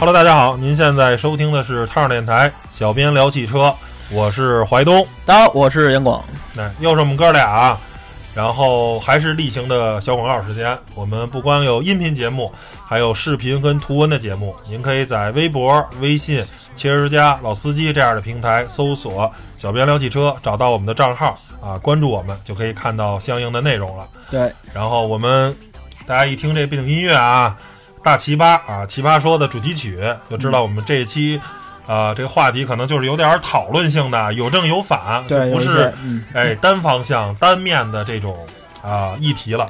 Hello，大家好，您现在收听的是汤儿电台，小编聊汽车，我是怀东，大家好，我是杨广。哎，又是我们哥俩，然后还是例行的小广告时间。我们不光有音频节目，还有视频跟图文的节目。您可以在微博、微信、汽车之家、老司机这样的平台搜索“小编聊汽车”，找到我们的账号啊，关注我们就可以看到相应的内容了。对，然后我们大家一听这背景音乐啊，大奇葩啊，奇葩说的主题曲，就知道我们这一期。啊，这个话题可能就是有点讨论性的，有正有反，对，不是嗯，哎单方向、单面的这种啊议题了。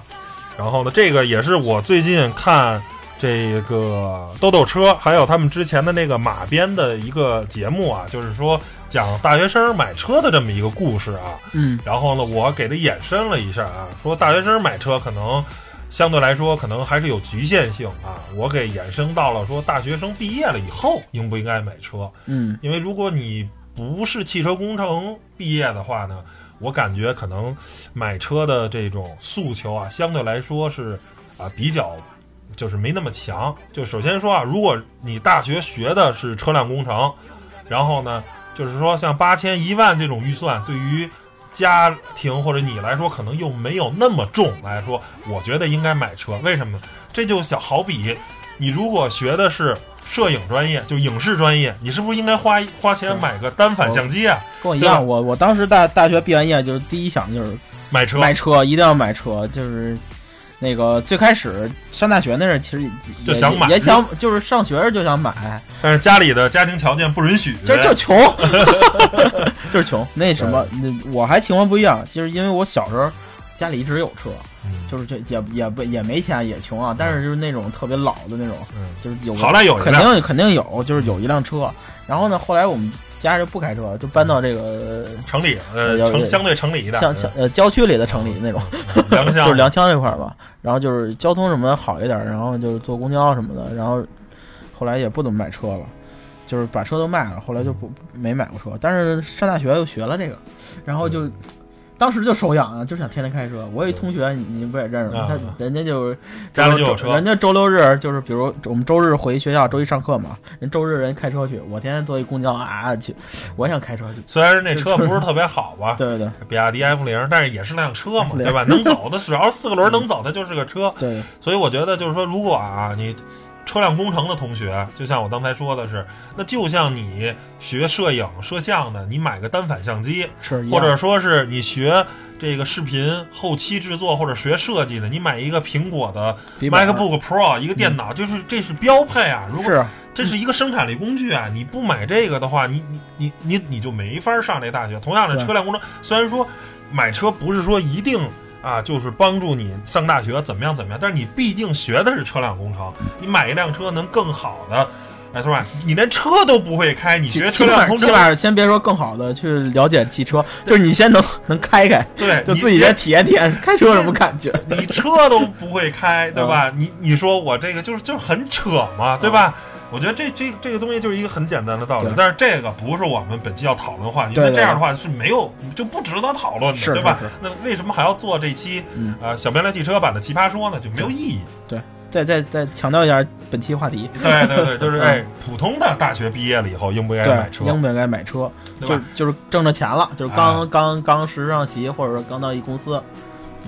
然后呢，这个也是我最近看这个豆豆车，还有他们之前的那个马鞭的一个节目啊，就是说讲大学生买车的这么一个故事啊。嗯，然后呢，我给他衍生了一下啊，说大学生买车可能。相对来说，可能还是有局限性啊。我给衍生到了说，大学生毕业了以后应不应该买车？嗯，因为如果你不是汽车工程毕业的话呢，我感觉可能买车的这种诉求啊，相对来说是啊比较就是没那么强。就首先说啊，如果你大学学的是车辆工程，然后呢，就是说像八千一万这种预算，对于家庭或者你来说，可能又没有那么重来说，我觉得应该买车。为什么呢？这就小好比你如果学的是摄影专业，就影视专业，你是不是应该花花钱买个单反相机啊？跟我一样，我我当时大大学毕完业，就是第一想的就是买车，买车，一定要买车，就是。那个最开始上大学那阵儿，其实也就想买也也想就是上学时就想买，但是家里的家庭条件不允许。就就穷，就是穷。那什么，那我还情况不一样，就是因为我小时候家里一直有车，嗯就是这也也不也没钱也穷啊，但是就是那种特别老的那种，嗯，就是有好赖有一肯，定肯定有，就是有一辆车。然后呢，后来我们家就不开车，就搬到这个城里呃城相对城里的，像像呃郊区里的城里那种，乡 就是良乡这块儿吧。然后就是交通什么的好一点，然后就是坐公交什么的。然后后来也不怎么买车了，就是把车都卖了。后来就不没买过车，但是上大学又学了这个，然后就。当时就手痒啊，就想天天开车。我有一同学，你你不也认识吗？啊他人家就是家里就有车人家周六日就是，比如我们周日回学校，周一上课嘛，人周日人开车去，我天天坐一公交啊去，我想开车去。虽然那车不是特别好 吧，对对比亚迪 F 零，但是也是辆车嘛，对 对吧？能走的，只要是四个轮能走，它就是个车。对，所以我觉得就是说，如果啊，你车辆工程的同学，就像我刚才说的是，那就像你学摄影摄像的，你买个单反相机，是或者说是你学这个视频后期制作或者学设计的，你买一个苹果的 MacBook Pro 一个电脑，就是这是标配啊。如果是这是一个生产力工具啊！你不买这个的话，你你你你你就没法上这大学。同样的，车辆工程虽然说买车不是说一定啊，就是帮助你上大学怎么样怎么样，但是你毕竟学的是车辆工程，你买一辆车能更好的，哎，是吧？你连车都不会开，你起学车辆工程，起码先别说更好的去了解汽车，就是你先能能开开，对，就自己先体验体验开车有什么感觉。你车都不会开，对吧？你你说我这个就是就是很扯嘛，对吧？我觉得这这这个东西就是一个很简单的道理，但是这个不是我们本期要讨论的话题，那这样的话是没有就不值得讨论的，对吧？那为什么还要做这期嗯呃小编来汽车版的奇葩说呢？就没有意义。对再再再强调一下本期话题，对对对，就是哎，普通的大学毕业了以后应不应该买，车？应不应该买车？就就是挣着钱了，就是刚哎刚刚实上席，或者说刚到一公司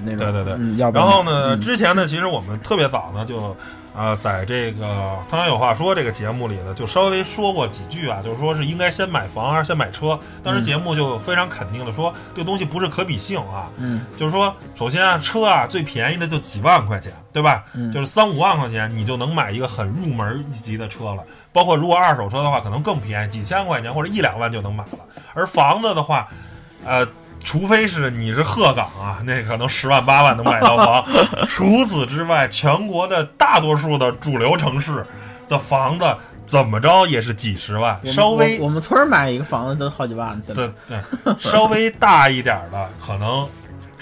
那种。对对对然然后呢，嗯之前呢，其实我们特别早呢，就呃，在这个《汤阳有话说》这个节目里呢，就稍微说过几句啊，就是说是应该先买房还是先买车。当时节目就非常肯定的说，这个东西不是可比性啊，嗯就是说，首先啊，车啊最便宜的就几万块钱，对吧？嗯就是三五万块钱你就能买一个很入门一级的车了。包括如果二手车的话，可能更便宜，几千块钱或者一两万就能买了。而房子的话，呃。除非是你是鹤岗啊，那可能十万八万能买到房。除此之外，全国的大多数的主流城市的房子怎么着也是几十万，稍微我我们村买一个房子都好几万，对对，稍微大一点的，可能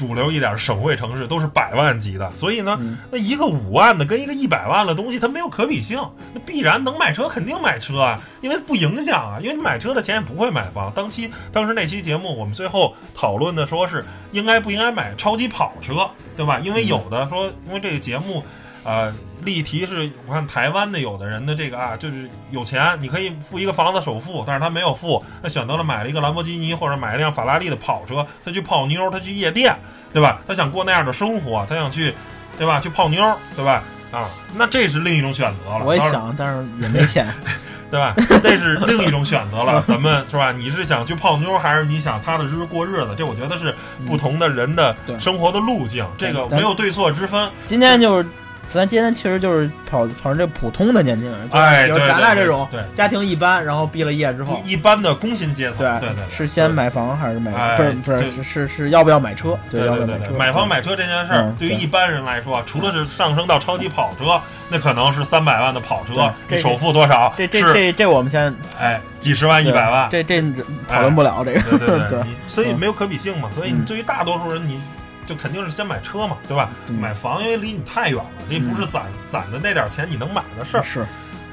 主流一点省会城市都是百万级的，所以呢，嗯那一个五万的跟一个一百万的东西，它没有可比性，那必然能买车肯定买车啊，因为不影响啊，因为你买车的钱也不会买房。当期当时那期节目，我们最后讨论的说是应该不应该买超级跑车，对吧？因为有的说，因为这个节目。呃，例题是，我看台湾的有的人的这个啊，就是有钱，你可以付一个房子首付，但是他没有付，他选择了买了一个兰博基尼或者买一辆法拉利的跑车，他去泡妞，他去夜店，对吧？他想过那样的生活，他想去，对吧？去泡妞，对吧？啊，那这是另一种选择了。我也想，但是也没钱。对吧？这是另一种选择了。咱们是吧？你是想去泡妞，还是你想踏踏实实过日子？这我觉得是不同的人的生活的路径，这个没有对错之分。今天就是。咱今天其实就是跑跑这普通的年轻人，哎，就是咱俩这种对家庭一般，然后毕了业之后，一般的工薪阶层，对对对，是先买房还是买？不是不是是是是要不要买车？对对对对，买房买车这件事儿，对于一般人来说，除了是上升到超级跑车，那可能是三百万的跑车，你首付多少？这这这这我们先哎，几十万一百万，这这讨论不了这个，对对对，所以没有可比性嘛。所以你对于大多数人，你。就肯定是先买车嘛，对吧？买房因为离你太远了，这不是攒攒的那点钱你能买的事儿。是，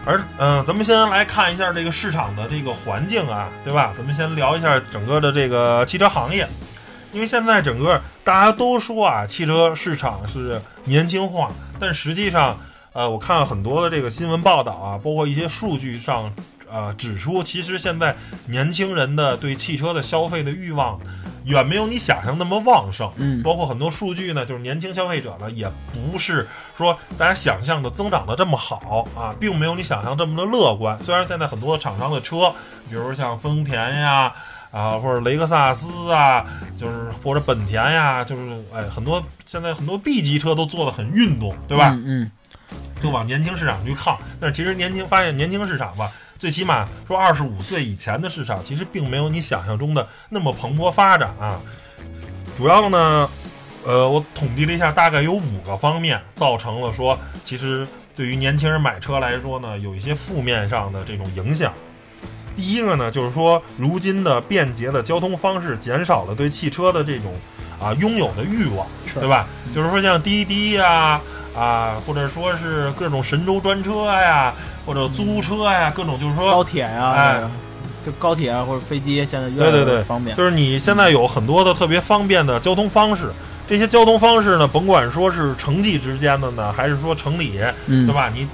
而嗯，咱们先来看一下这个市场的这个环境啊，对吧？咱们先聊一下整个的这个汽车行业，因为现在整个大家都说啊，汽车市场是年轻化，但实际上，呃，我看了很多的这个新闻报道啊，包括一些数据上，呃，指出其实现在年轻人的对汽车的消费的欲望。远没有你想象那么旺盛，嗯，包括很多数据呢，就是年轻消费者呢，也不是说大家想象的增长的这么好啊，并没有你想象这么的乐观。虽然现在很多厂商的车，比如像丰田呀，啊或者雷克萨斯啊，就是或者本田呀，就是哎很多现在很多 B 级车都做的很运动，对吧？嗯，就往年轻市场去靠。但是其实年轻发现年轻市场吧。最起码说，二十五岁以前的市场其实并没有你想象中的那么蓬勃发展啊。主要呢，呃，我统计了一下，大概有五个方面造成了说，其实对于年轻人买车来说呢，有一些负面上的这种影响。第一个呢，就是说，如今的便捷的交通方式减少了对汽车的这种啊拥有的欲望，对吧？就是说，像滴滴呀。啊，或者说是各种神州专车呀，或者租车呀，各种就是说高铁呀，哎，就高铁啊或者飞机，现在越来越方便。就是你现在有很多的特别方便的交通方式，这些交通方式呢，甭管说是城际之间的呢，还是说城里，对吧？你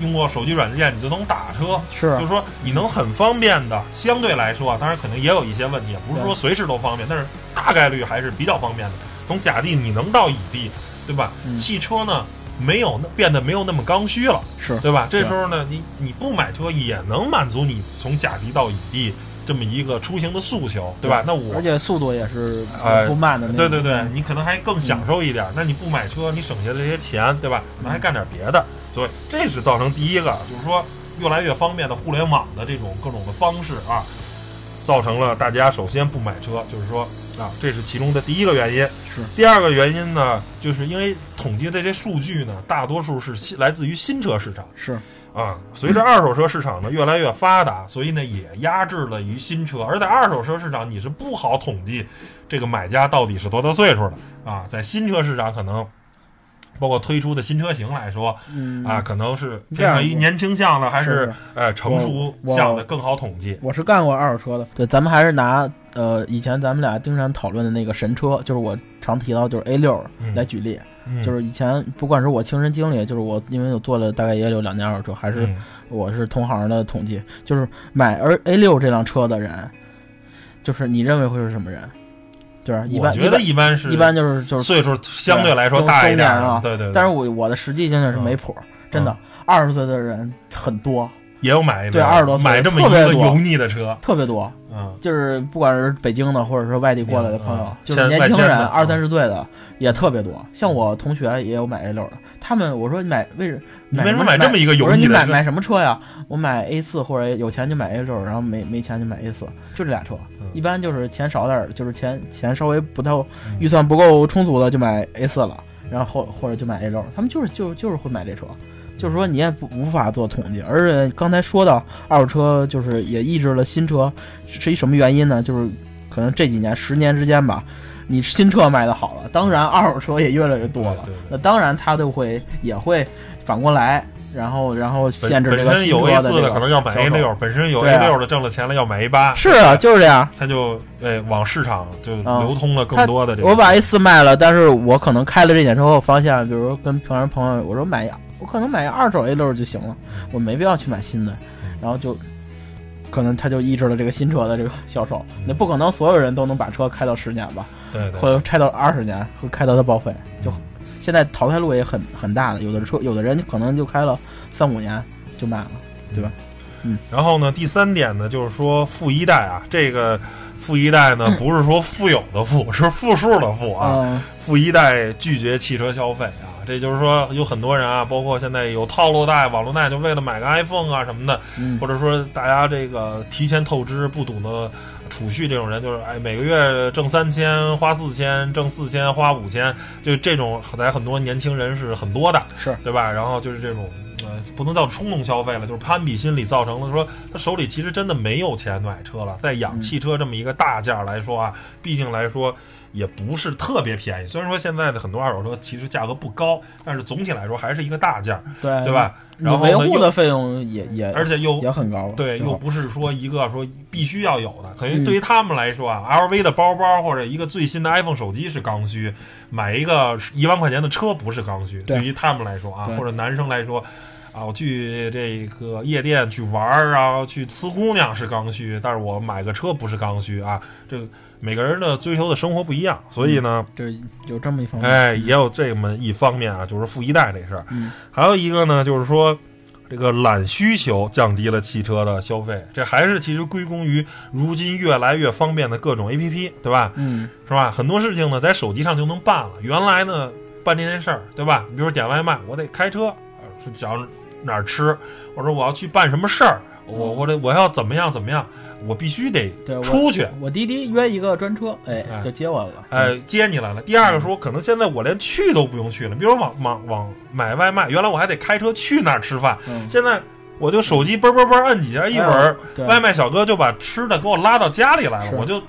用过手机软件，你就能打车，是，就是说你能很方便的，相对来说，当然可能也有一些问题，不是说随时都方便，但是大概率还是比较方便的。从甲地你能到乙地，对吧？汽车呢？没有那变得没有那么刚需了，是对吧？这时候呢，你你不买车也能满足你从甲地到乙地这么一个出行的诉求，对吧？那我而且速度也是不慢的，对对对，你可能还更享受一点。那你不买车，你省下这些钱，对吧？那还干点别的，所以这是造成第一个，就是说越来越方便的互联网的这种各种的方式啊，造成了大家首先不买车，就是说。啊，这是其中的第一个原因。是第二个原因呢，就是因为统计的这些数据呢，大多数是新来自于新车市场。是啊，随着二手车市场呢越来越发达，所以呢也压制了于新车。而在二手车市场，你是不好统计这个买家到底是多大岁数的啊。在新车市场，可能包括推出的新车型来说，啊，可能是偏向于年轻向的，还是呃成熟向的更好统计。我是干过二手车的，对，咱们还是拿。呃，以前咱们俩经常讨论的那个神车，就是我常提到，就是 A 六来举例，就是以前不管是我亲身经历，就是我因为我做了大概也有两年二手车，还是我是同行的统计，就是买而 A 六这辆车的人，就是你认为会是什么人？就是一般觉得一般是一般就是就是岁数相对来说大一点啊，对对。但是我我的实际经验是没谱，真的二十岁的人很多。也有买对二十多岁买这么一个油腻的车，特别多。嗯，就是不管是北京的，或者说外地过来的朋友，就是年轻人二三十岁的也特别多。像我同学也有买 A 六的，他们我说你买为什么为什么买这么一个油腻的？我说你买买什么车呀？我买 A 四或者有钱就买 A 六，然后没没钱就买 A 四，就这俩车。一般就是钱少点，就是钱钱稍微不太预算不够充足的就买 A 四了，然后或或者就买 A 六。他们就是就就是会买这车。就是说，你也不无法做统计，而且刚才说到二手车，就是也抑制了新车，是一什么原因呢？就是可能这几年十年之间吧，你新车卖的好了，当然二手车也越来越多了。那当然，它就会也会反过来，然后然后限制这个新车的。可能要买 A 六，本身有 A 六的挣了钱了，要买 A 八。是啊，就是这样。他就哎往市场就流通了更多的这个。我把 A 四卖了，但是我可能开了这点之后，发现，比如跟平常朋友我说买。我可能买二手 A 六就行了，我没必要去买新的，然后就可能他就抑制了这个新车的这个销售。那不可能所有人都能把车开到十年吧，对对或者开到二十年，会开到它报废。就现在淘汰路也很很大的，有的车有的人可能就开了三五年就卖了，对吧？嗯然后呢，第三点呢，就是说富一代啊，这个富一代呢，不是说富有的富，是负数的富啊。嗯富一代拒绝汽车消费啊，这就是说有很多人啊，包括现在有套路贷、网络贷，就为了买个 iPhone 啊什么的，嗯或者说大家这个提前透支、不懂得储蓄，这种人就是哎每个月挣三千花四千，挣四千花五千，就这种在很多年轻人是很多的，是对吧？然后就是这种呃，不能叫冲动消费了，就是攀比心理造成了说他手里其实真的没有钱买车了，在养汽车这么一个大件儿来说啊，毕竟来说。也不是特别便宜，虽然说现在的很多二手车其实价格不高，但是总体来说还是一个大件儿，对对吧？然后维，护的费用也也而且又也很高了，对，又不是说一个说必须要有的，等于嗯对于他们来说啊、l v 的包包或者一个最新的 iPhone 手机是刚需，买一个一万块钱的车不是刚需。对对于他们来说啊，或者男生来说。啊，我去这个夜店去玩儿，然后去呲姑娘是刚需，但是我买个车不是刚需啊。这个每个人的追求的生活不一样，所以呢，对有这么一方面，哎，也有这么一方面啊，就是富一代这事儿。嗯还有一个呢，就是说这个懒需求降低了汽车的消费，这还是其实归功于如今越来越方便的各种 APP，对吧？嗯是吧？很多事情呢，在手机上就能办了。原来呢，办这件事儿，对吧？你比如说点外卖，我得开车，找哪儿吃，或者我要去办什么事儿，我我得我要怎么样怎么样，我必须得出去。我滴滴约一个专车，哎哎，就接我了，哎，接你来了。第二个说，可能现在我连去都不用去了，比如往往往买外卖，原来我还得开车去那儿吃饭，嗯，现在我就手机嘣嘣嘣摁几下，一会儿对外卖小哥就把吃的给我拉到家里来了，我就，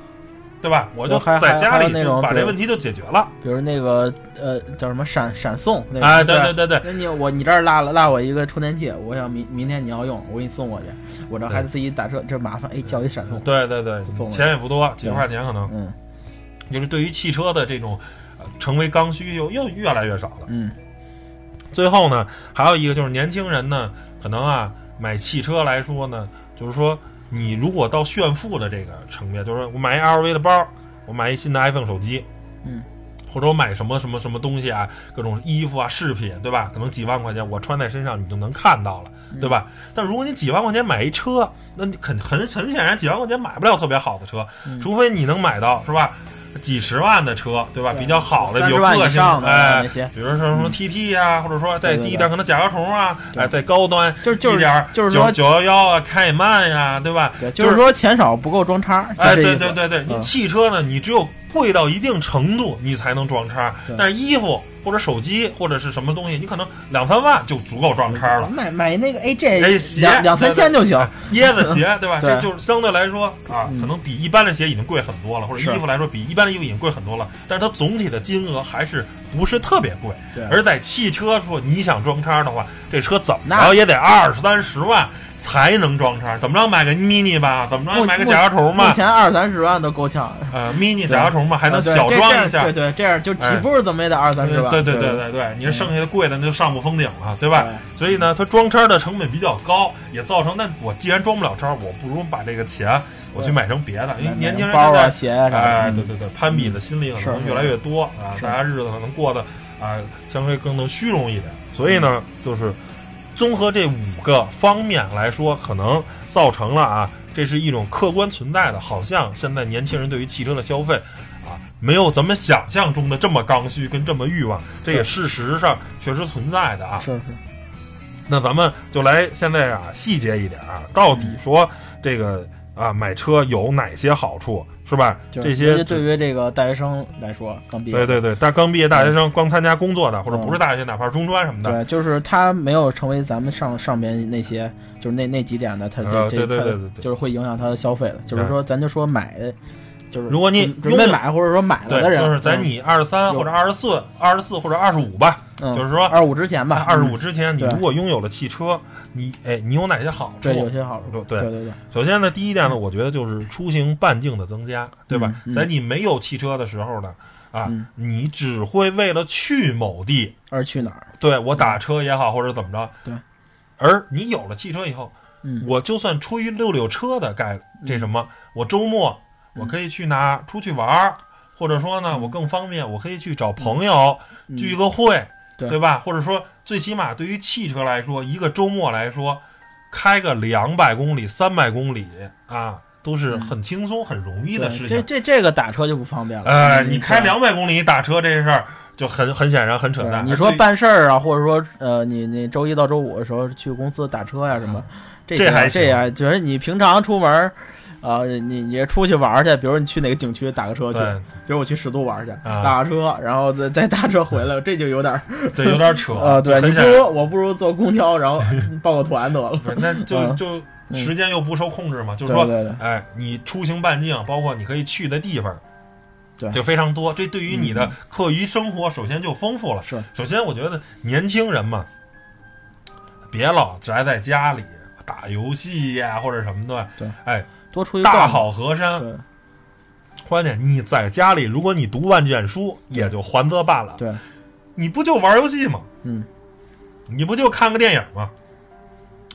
对吧？我就还在家里就种把这问题就解决了。比如那个呃叫什么闪闪送，那个哎，对对对对你我你这儿落了落我一个充电器，我想明明天你要用，我给你送过去，我这还得自己打车，这麻烦，哎，叫一闪送，对对对送，了钱也不多，几十块钱可能。嗯就是对于汽车的这种呃成为刚需又又越来越少了。嗯最后呢，还有一个就是年轻人呢，可能啊买汽车来说呢，就是说你如果到炫富的这个层面，就是我买一 LV 的包，我买一新的 iPhone 手机，嗯，或者我买什么什么什么东西啊，各种衣服啊、饰品，对吧？可能几万块钱我穿在身上你就能看到了，对吧？但如果你几万块钱买一车，那你肯很很显然几万块钱买不了特别好的车，嗯除非你能买到是吧？几十万的车，对吧？对。比较好的、有个性的哎，比如说什么 TT 呀、或者说再低一点可能甲壳虫啊，哎，再高端就是就是一点儿就是说九幺幺啊、开曼呀，对吧？对，就就是说钱少不够装叉，哎，对对对对，你嗯。汽车呢，你只有贵到一定程度，你才能装叉。但是衣服或者手机或者是什么东西，你可能两三万就足够装叉了。买买那个哎 AJ 鞋两两三千就行，椰子鞋，对吧？对这就是相对来说啊嗯，可能比一般的鞋已经贵很多了，或者衣服来说比一般的衣服已经贵很多了。但是它总体的金额还是不是特别贵。对而在汽车说你想装叉的话，这车怎么那着也得二三十万才能装叉。怎么着买个 mini 吧？怎么着目买个甲壳虫吧目？前二三十万都够呛，呃，mini 甲壳虫吧，还能小装一下。对对，这样就起哎步怎么也得二三十万，对对对对对对，你这剩下的贵的那就上不封顶了，对吧？所以呢，它装叉的成本比较高，也造成那我既然装不了叉，我不如把这个钱我去买成别的，因为年轻人现在哎，嗯对对对，攀比的心理可能越来越多啊，大家日子可能过得啊相对更能虚荣一点。所以呢，就是综合这五个方面来说，可能造成了啊，这是一种客观存在的，好像现在年轻人对于汽车的消费啊，没有咱们想象中的这么刚需跟这么欲望，这也事实上确实存在的啊。是是，那咱们就来现在啊细节一点啊，到底说这个啊买车有哪些好处，是吧？这些对于这个大学生来说，刚毕业，对对对，大刚毕业大学生光参加工作的，或者嗯不是大学，哪怕是中专什么的，对，就是他没有成为咱们上上边那些，就是那那几点的，他这、呃这对对对就是会影响他的消费的。就是说，咱就说买的，就是如果你准准备买或者说买了，的人，就是在你二十三有或者二十四、二十四或者二十五吧，嗯，就是说二十五之前吧，二十嗯五之前，你如果拥有了汽车，你哎，你有哪些好处？对有些好处，对对对对，首先呢，第一点呢，我觉得就是出行半径的增加，对吧？在你没有汽车的时候呢，啊，嗯你只会为了去某地，而去哪儿？对我打车也好，或者怎么着，对。而你有了汽车以后，嗯我就算出于溜溜车的概这什么，我周末嗯我可以去哪出去玩儿，或者说呢，我更方便，我可以去找朋友嗯聚个会，对对吧？或者说，最起码对于汽车来说，一个周末来说，开个两百公里、三百公里啊，都是很轻松、很容易的事情。这这这个打车就不方便了。哎，嗯你开两百公里打车这事儿就很很显然很扯淡。你说办事儿啊，或者说呃，你你周一到周五的时候去公司打车呀、什么，这这还行这还就是你平常出门儿，啊、你你出去玩去，比如你去哪个景区打个车去，对比如我去十渡玩去，啊打个车，然后再 再打车回来，这就有点儿对有点扯呃，对你不如我不如坐公交，然后 报个团得了。那就嗯就时间又不受控制嘛，就是说，对对对哎，你出行半径，包括你可以去的地方，对就非常多。这对于你的课余生活，首先就丰富了。是，首先我觉得年轻人嘛，别老宅在家里打游戏呀、或者什么的。对，哎，多出去大好河山，关键你在家里，如果你读万卷书，也就还则罢了。对，你不就玩游戏吗？嗯，你不就看个电影吗？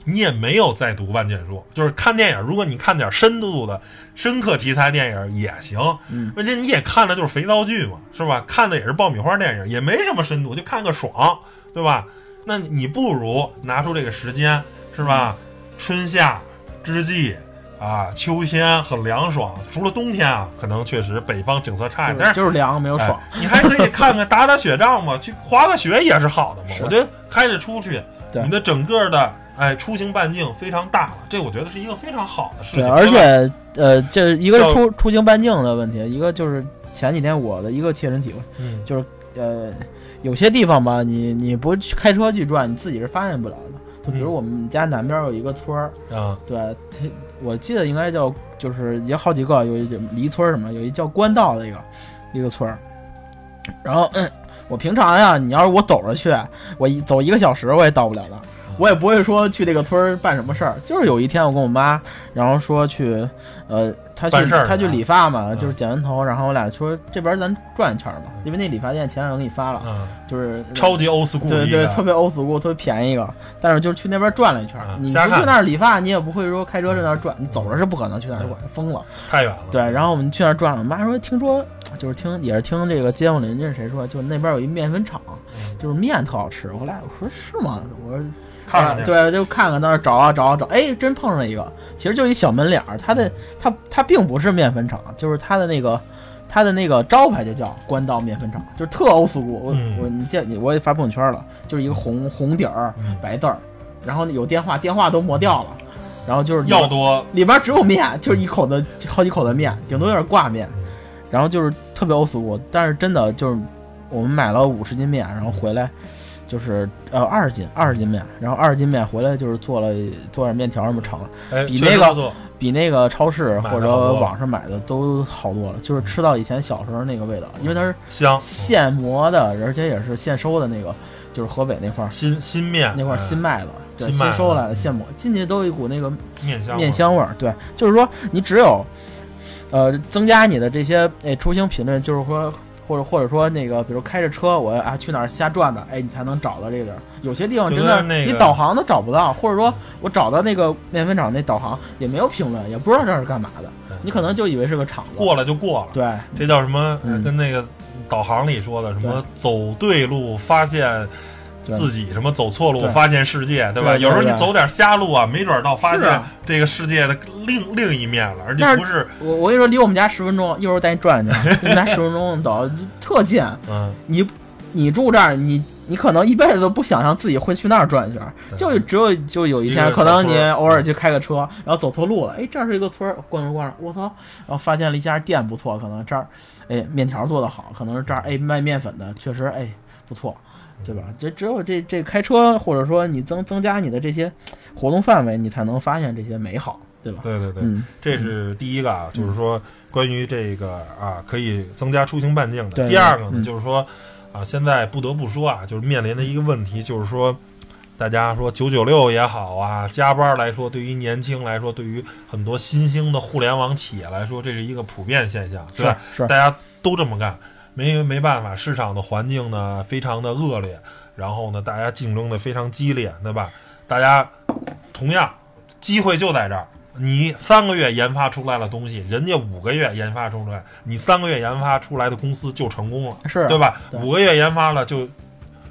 你也没有再读万卷书，就是看电影。如果你看点深度的、深刻题材电影也行，嗯，而且你也看的就是肥皂剧嘛，是吧？看的也是爆米花电影，也没什么深度，就看个爽，对吧？那你不如拿出这个时间，是吧？春夏之际啊，秋天很凉爽，除了冬天啊，可能确实北方景色差一点，但是就是凉没有爽。哎你还可以看看打打雪仗嘛，去滑个雪也是好的嘛。我觉得开着出去，你的整个的哎出行半径非常大了，这我觉得是一个非常好的事，情。而且呃，这一个是出出行半径的问题，一个就是前几天我的一个切身体会，嗯，就是呃，有些地方吧，你你不去开车去转，你自己是发现不了的。就比如嗯我们家南边有一个村儿，啊对，它我记得应该叫就是也好几个，有一离村什么，有一叫官道的一个一个村儿。然后、嗯、我平常呀，你要是我走着去，我一走一个小时我也到不了的。我也不会说去这个村儿办什么事儿，就是有一天我跟我妈，然后说去，呃，她去办事儿她去啊理发嘛，嗯就是剪完头，然后我俩说这边咱转一圈吧，因为那理发店前两天给你发了，啊，就是超级 old school 对对，特别 old school，特别便宜一个。但是就是去那边转了一圈，啊你不去那儿理发，你也不会说开车在那儿转，你走着是不可能去那儿转，疯了。太远了。对，然后我们去那儿转，我妈说听说就是听也是听这个街坊邻居谁说，就那边有一面粉厂，嗯就是面特好吃。我俩我说是吗？我说看看去对，就看看，到那儿找啊找啊找，哎，真碰上一个，其实就一小门脸儿，它的它它并不是面粉厂，就是它的那个它的那个招牌就叫官道面粉厂，就是特欧 school。我、嗯我你见你我也发朋友圈了，就是一个红红底儿嗯白字儿，然后有电话，电话都磨掉了，然后就是里要多里边只有面，就是一口的好几口的面，顶多有点挂面，然后就是特别欧 school，但是真的就是我们买了五十斤面，然后回来。就是呃二十斤二十斤面，然后二十斤面回来就是做了做点面条什么炒了，哎，比那个比那个超市或者网上买的都好多了，就是吃到以前小时候那个味道，因为它是香现磨的，而且也是现收的那个，就是河北那块儿新新面那块新卖的，对，新收来的现磨，进去都有一股那个面香面香味儿。对，就是说你只有呃增加你的这些哎出行频率，就是说。或者或者说那个，比如开着车，我啊去哪儿瞎转转，哎，你才能找到这个地儿。有些地方真的那个你导航都找不到，或者说我找到那个面粉厂那导航也没有评论，也不知道这是干嘛的，你可能就以为是个厂子。过了就过了。对这叫什么？跟那个导航里说的什么走对路发现对自己什么走错路发现世界，对吧？有时候你走点瞎路啊，没准儿到发现这个世界的另另一面了，而且不是我我跟你说，离我们家十分钟，一会儿带你转去，离我们家十分钟走，特近。嗯。你你住这儿，你你可能一辈子都不想象自己会去那儿转一圈就只有就有一一天，可能你偶尔去开个车，然后走错路了，哎，这儿是一个村儿，逛着逛着，我操，然后发现了一家店不错，可能这儿，哎，面条做的好，可能是这儿，哎，卖面粉的确实，哎，不错。对吧？这只有这这开车，或者说你增增加你的这些活动范围，你才能发现这些美好，对吧？对对对，嗯，这是第一个啊，就是说关于这个啊，可以增加出行半径的。第二个呢，嗯就是说啊，现在不得不说啊，就是面临的一个问题，就是说。大家说九九六也好啊，加班来说，对于年轻来说，对于很多新兴的互联网企业来说，这是一个普遍现象，对吧？是是，大家都这么干。没没办法，市场的环境呢非常的恶劣，然后呢大家竞争的非常激烈，对吧？大家同样机会就在这儿，你三个月研发出来了东西，人家五个月研发出来，你三个月研发出来的公司就成功了，是对吧？对五个月研发了，就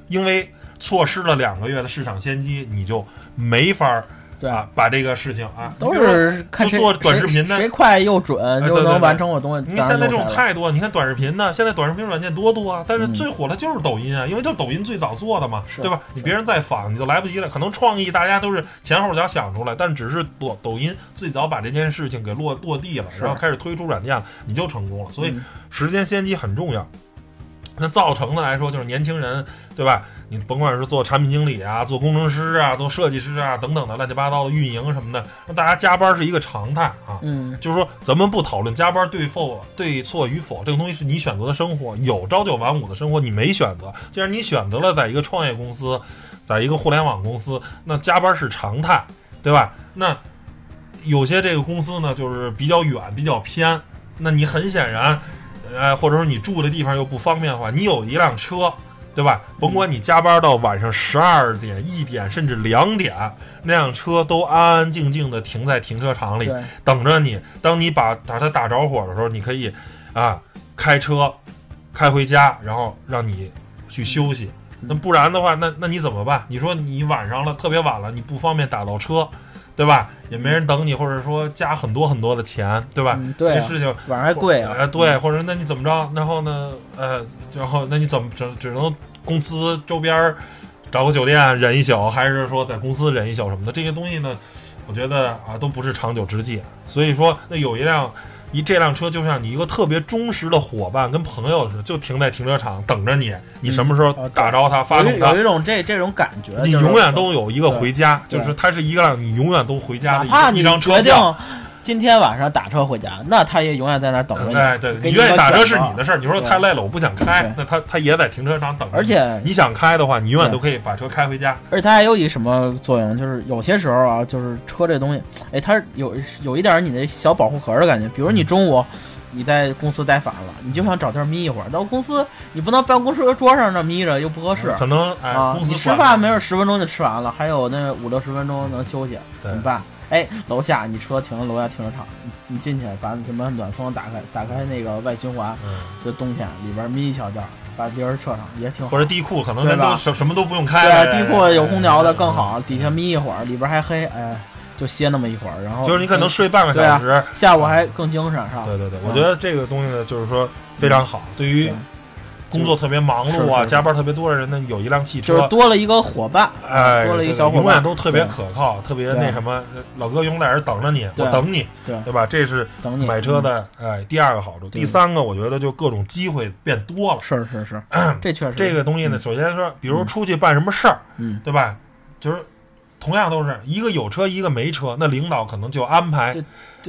因为错失了两个月的市场先机，你就没法儿对啊把这个事情啊，都是看就做短视频的谁谁快又准又能完成我东西。你看现在这种太多，你看短视频呢，现在短视频软件多多啊，但是嗯最火的就是抖音啊，因为就抖音最早做的嘛，对吧？你别人再仿你就来不及了，可能创意大家都是前后脚想出来，但只是抖抖音最早把这件事情给落落地了，然后开始推出软件了，你就成功了。所以嗯时间先机很重要。那造成的来说，就是年轻人，对吧？你甭管是做产品经理啊，做工程师啊，做设计师啊等等的乱七八糟的运营什么的，那大家加班是一个常态啊。嗯，就是说，咱们不讨论加班对否对错与否，这个东西是你选择的生活，有朝九晚五的生活，你没选择。既然你选择了在一个创业公司，在一个互联网公司，那加班是常态，对吧？那有些这个公司呢，就是比较远、比较偏，那你很显然，呃，或者说你住的地方又不方便的话，你有一辆车。对吧？甭管你加班到晚上十二点、一点，甚至两点，那辆车都安安静静的停在停车场里，等着你。当你把把它打着火的时候，你可以啊开车开回家，然后让你去休息。那不然的话，那那你怎么办？你说你晚上了，特别晚了，你不方便打到车，对吧？也没人等你，或者说加很多很多的钱，对吧？嗯对啊这事情晚上还贵啊。呃，对，或者那你怎么着？然后呢，呃，然后那你怎么只只能公司周边儿找个酒店忍一宿，还是说在公司忍一宿什么的？这些东西呢，我觉得啊都不是长久之计。所以说，那有一辆一这辆车就像你一个特别忠实的伙伴跟朋友似的，就停在停车场等着你，你什么时候打着它、发动它有。一种这这种感觉，你永远都有一个回家，就是它是一个让你永远都回家的一一张车票。今天晚上打车回家，那他也永远在那儿等着你。哎，对，给你愿意打车是你的事儿。你说太累了，我不想开，那他他也在停车场等着。而且你想开的话，你永远都可以把车开回家。而且它还有一什么作用，就是有些时候啊，就是车这东西，哎，它有有一点你的小保护壳的感觉。比如你中午你在公司待烦了，你就想找地儿眯一会儿，到公司你不能办公室桌上那眯着，又不合适。可能哎，啊，公司你吃饭没准十分钟就吃完了，还有那五六十分钟能休息，怎么办？哎，楼下你车停楼下停车场，你你进去把什么暖风打开，打开那个外循环，嗯，就冬天里边眯一小觉，把别人车上也挺好。或者地库可能都什什么都不用开对，地库有空调的更哎。好，底下眯一会儿，里边还黑，哎，就歇那么一会儿，然后就是你可能睡半个小时。下午还更精神，是吧？对对对，嗯我觉得这个东西呢，就是说非常好，对于对工作特别忙碌啊、加班特别多的人呢，有一辆汽就是车。多了一个伙伴，哎，多了一个小伙伴，永远都特别可靠，特别那什么，老哥永远在这等着你，我等你，对。对吧？这是等你。买车的哎第二个好处。第三个，我觉得就各种机会变多了。是是是，这确实。这个东西呢，嗯。首先说，比如出去办什么事儿，嗯，对吧？就是同样都是一个有车，一个没车，那领导可能就安排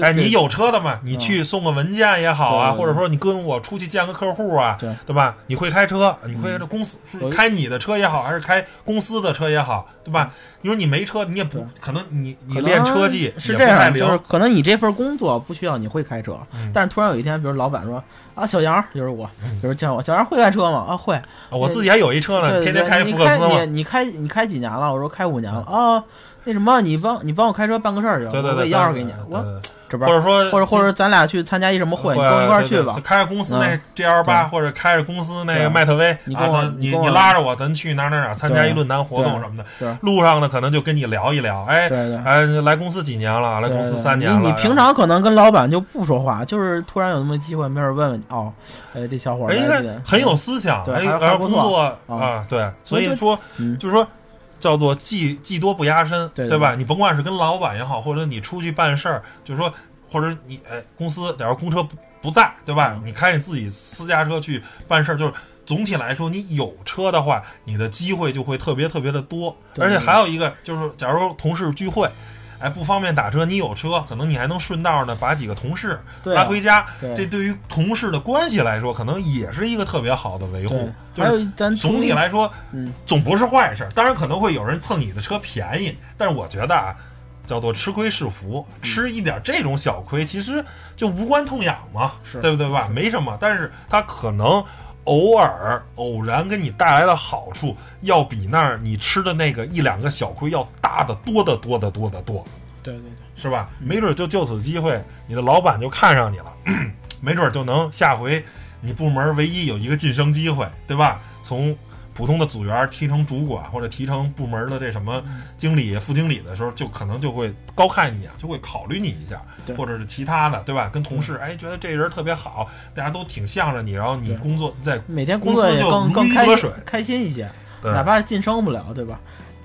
这，这哎，你有车的嘛，你去送个文件也好啊，或者说你跟我出去见个客户啊，对对吧？你会开车，你会嗯。公司是开你的车也好，还是开公司的车也好，对吧？你说你没车，你也不可能你，你练车技是这样，就是可能你这份工作不需要你会开车，嗯。但是突然有一天，比如老板说啊，小杨就是我，嗯。比如叫我小杨会开车吗？啊，会，啊我自己还有一车呢，天天开福克斯嘛。你，你开你开几年了？我说开五年了啊。那什么，你帮你帮我开车办个事儿去，我对对对，给钥匙给你。对，我对或者说或者或者咱俩去参加一什么会，你跟我一块儿去吧。开着公司那 G L 八，或者开着公司那个迈特威啊，你跟我你你拉着我，咱去哪哪哪参加一论坛活动什么的。路上呢，可能就跟你聊一聊，哎。哎，来公司几年了？来公司三年了。你你平常可能跟老板就不说话，就是突然有那么机会，没人问问你哦，哎，这小伙儿哎，很有思想，对哎，工作啊啊，对，所所以说嗯就是说。叫做技技多不压身，对对吧？你甭管是跟老板也好，或者你出去办事儿，就是说，或者你哎，公司假如公车不不在，对吧？嗯你开你自己私家车去办事儿，就是总体来说，你有车的话，你的机会就会特别特别的多。而且还有一个就是，假如同事聚会，哎，不方便打车，你有车，可能你还能顺道呢把几个同事拉回家。对这对于同事的关系来说，可能也是一个特别好的维护。，还就是总体来说，嗯，总不是坏事。当然可能会有人蹭你的车便宜，但是我觉得啊，叫做吃亏是福，嗯吃一点这种小亏，其实就无关痛痒嘛，对不对吧？没什么，但是它可能偶尔偶然给你带来的好处，要比那儿你吃的那个一两个小亏要大得多得多得多得多，对对对，是吧？没准就就此机会，你的老板就看上你了，没准就能下回你部门唯一有一个晋升机会，对吧？从普通的组员提成主管或者提成部门的这什么经理、副经理的时候，就可能就会高看一眼，就会考虑你一下，或者是其他的，对吧？跟同事哎觉得这人特别好，大家都挺向着你，然后你工作在每天工作就如更更开鱼得水。开心一些，对。哪怕晋升不了，对吧？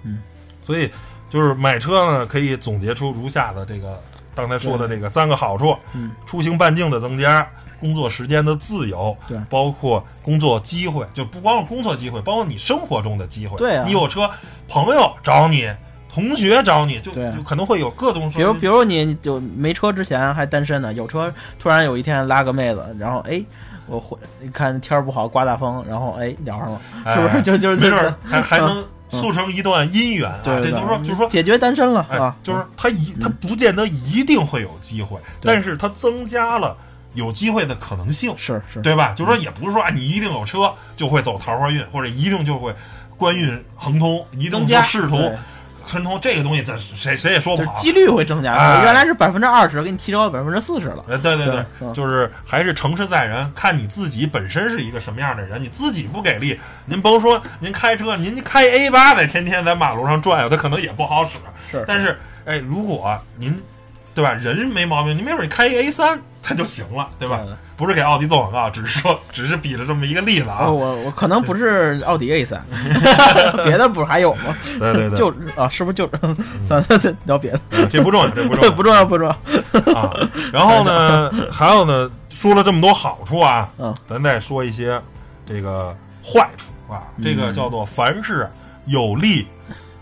嗯。所以就是买车呢，可以总结出如下的这个刚才说的这个三个好处：嗯，出行半径的增加，工作时间的自由，对包括工作机会，就不光是工作机会，包括你生活中的机会。对啊你有车，朋友找你，同学找你，就就可能会有各种比如比如你就没车之前还单身呢，有车突然有一天拉个妹子，然后哎，我回你看天儿不好，刮大风，然后哎聊上了，是不是？哎就就是没准儿这还还能促成一段姻缘啊！这都是说，就是说。解决单身了哎啊，，就是他一他不见得一定会有机会，对但是他增加了有机会的可能性。是是，对吧？就是说，也不是说啊，你一定有车就会走桃花运，或者一定就会官运亨通，一定就仕途对亨通。这个东西，咱谁谁也说不好。几率会增加，哎原来是百分之二十，给你提高到百分之四十了。呃，对对对就是还是成事在人，看你自己本身是一个什么样的人。你自己不给力，您甭说您开车，您开 A 八的，天天在马路上转悠，它可能也不好使。是但是，哎，如果您对吧，人没毛病，你没准你开一 A 三它就行了，对吧？对不是给奥迪做广告，只是说，只是比了这么一个例子啊。哦我我可能不是奥迪 A 三，别的不是还有吗？对对对，就啊，是不是就 咱咱聊别的？这不重要，这不重要，不重要不重要。啊。然后呢，还有呢，说了这么多好处啊，嗯，咱再说一些这个坏处啊。这个叫做凡事有利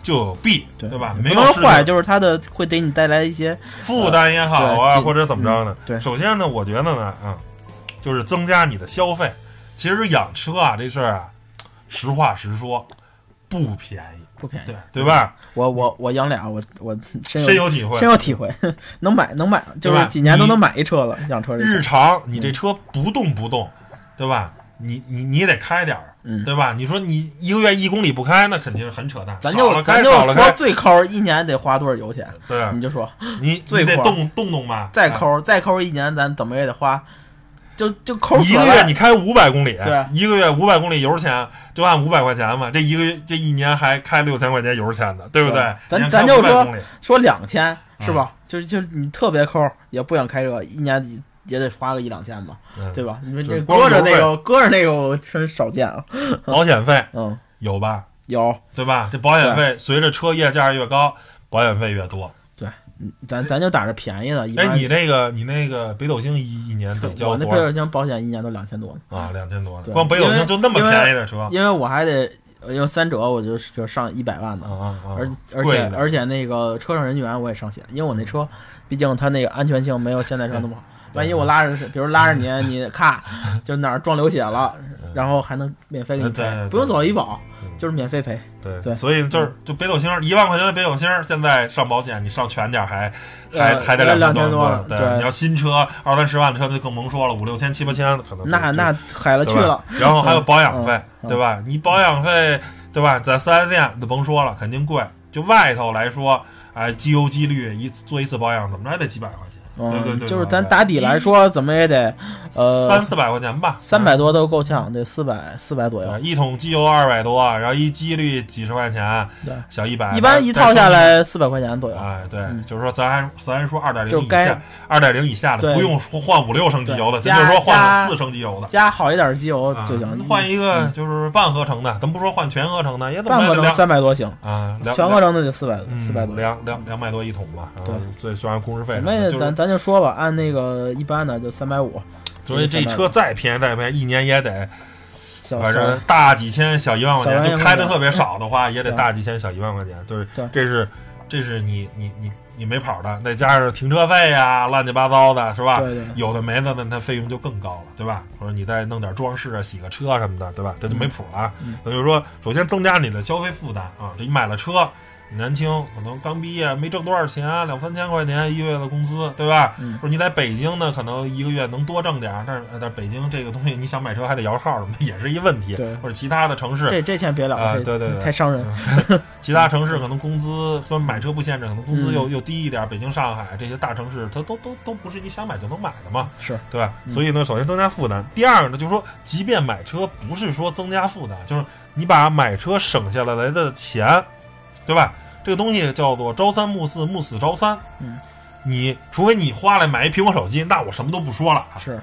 就有弊，对对吧？没有事情能说坏，就是它的会给你带来一些负担也好啊，对或者怎么着呢？对首先呢，我觉得呢，啊，就是增加你的消费。其实养车啊这事儿啊，实话实说，不便宜，不便宜对。对吧？我我我养俩，我我深有体会深。有体会，能买能买，就是几年都能买一车了。养车日常你这车不动不动，对吧？你你你也得开点儿，嗯对吧？你说你一个月一公里不开，那肯定很扯淡。咱就咱就说最抠一年得花多少油钱？对，你就说你最得动动动吧。再哎抠再抠一年，咱怎么也得花，就就抠一个月你开五百公里，对一个月五百公里油钱就按五百块钱嘛，这一个月这一年还开六千块钱油钱呢，对不对？咱年开500咱就说说两千是嗯吧？就是就是你特别抠，也不想开车，一年也得花个一两千吧，嗯对吧？你说就是这搁着那个搁着那个我真少见啊。保险费嗯，有吧？有，对吧？这保险费随着车业价越高，保险费越多。对咱咱就打着便宜的，一哎，你那个你那个北斗星一一年得 交我那北斗星保险一年都两千多呢，啊？两千多呢，光北斗星就那么便宜的车因为我还得因为三者我就就上一百万的啊，啊啊！而而且而且那个车上人员我也上险，因为我那车毕竟它那个安全性没有现代车那么好。万一我拉着，比如拉着你，你咔就哪儿撞流血了，然后还能免费给你赔不用走医保嗯，就是免费赔。对对所以就是就北斗星一万块钱的北斗星，现在上保险你上全点儿还还呃还得两千千多了对，你要新车二三十万的车那就更甭说了，五六千七八千可能那那海了去了，然后还有保养费，嗯对吧？你保养费，对吧？在四 S 店就甭说了，肯定贵。就外头来说，哎，机油机滤一做一次保养，怎么着也得几百块钱，对对嗯，对，就是咱打底来说，怎么也得呃三四百块钱吧，三百多都够呛，得四百四百左右，。一桶机油二百多，然后一机滤几十块钱，对，小一百，一般一套下，来四百块钱左右。哎，对，嗯就是说咱还咱还说二点零以下，二点零以下的不用说换五六升机油的，咱就说换四升机油的。加好一点的机油啊就行，换一个就是半合成的，咱不说换全合成的，也怎么半合成三百多行，啊，两全合成的得四百嗯四百多。两两两百多一桶吧，然后最算上工时费那咱咱咱就说吧，按那个一般的就三百五，所以这车再便宜再便宜，一年也得反正大几千小一万块钱，就开的特别少的话，也得大几千小一万块钱，就是对这是这是你你你你没跑的，再加上停车费呀，乱七八糟的，是吧？对对有的没的，那它费用就更高了，对吧？或者你再弄点装饰啊，洗个车什么的，对吧？这就没谱了等于说，首先增加你的消费负担啊，这你买了车，年轻，可能刚毕业没挣多少钱，两三千块钱一个月的工资，对吧？嗯或者你在北京呢，可能一个月能多挣点儿，但是呃但北京这个东西，你想买车还得摇号什么，也是一问题。对或者其他的城市，这这先别聊，啊这对对对太伤人。其他城市可能工资虽然买车不限制，可能工资又、嗯又低一点。北京、上海这些大城市，它都都都不是你想买就能买的嘛，是，对吧？嗯所以呢，首先增加负担。第二个呢，就是说，即便买车不是说增加负担，就是你把买车省下来的钱，对吧？这个东西叫做朝三暮四，暮死朝三。嗯，你除非你花来买一苹果手机，那我什么都不说了啊。是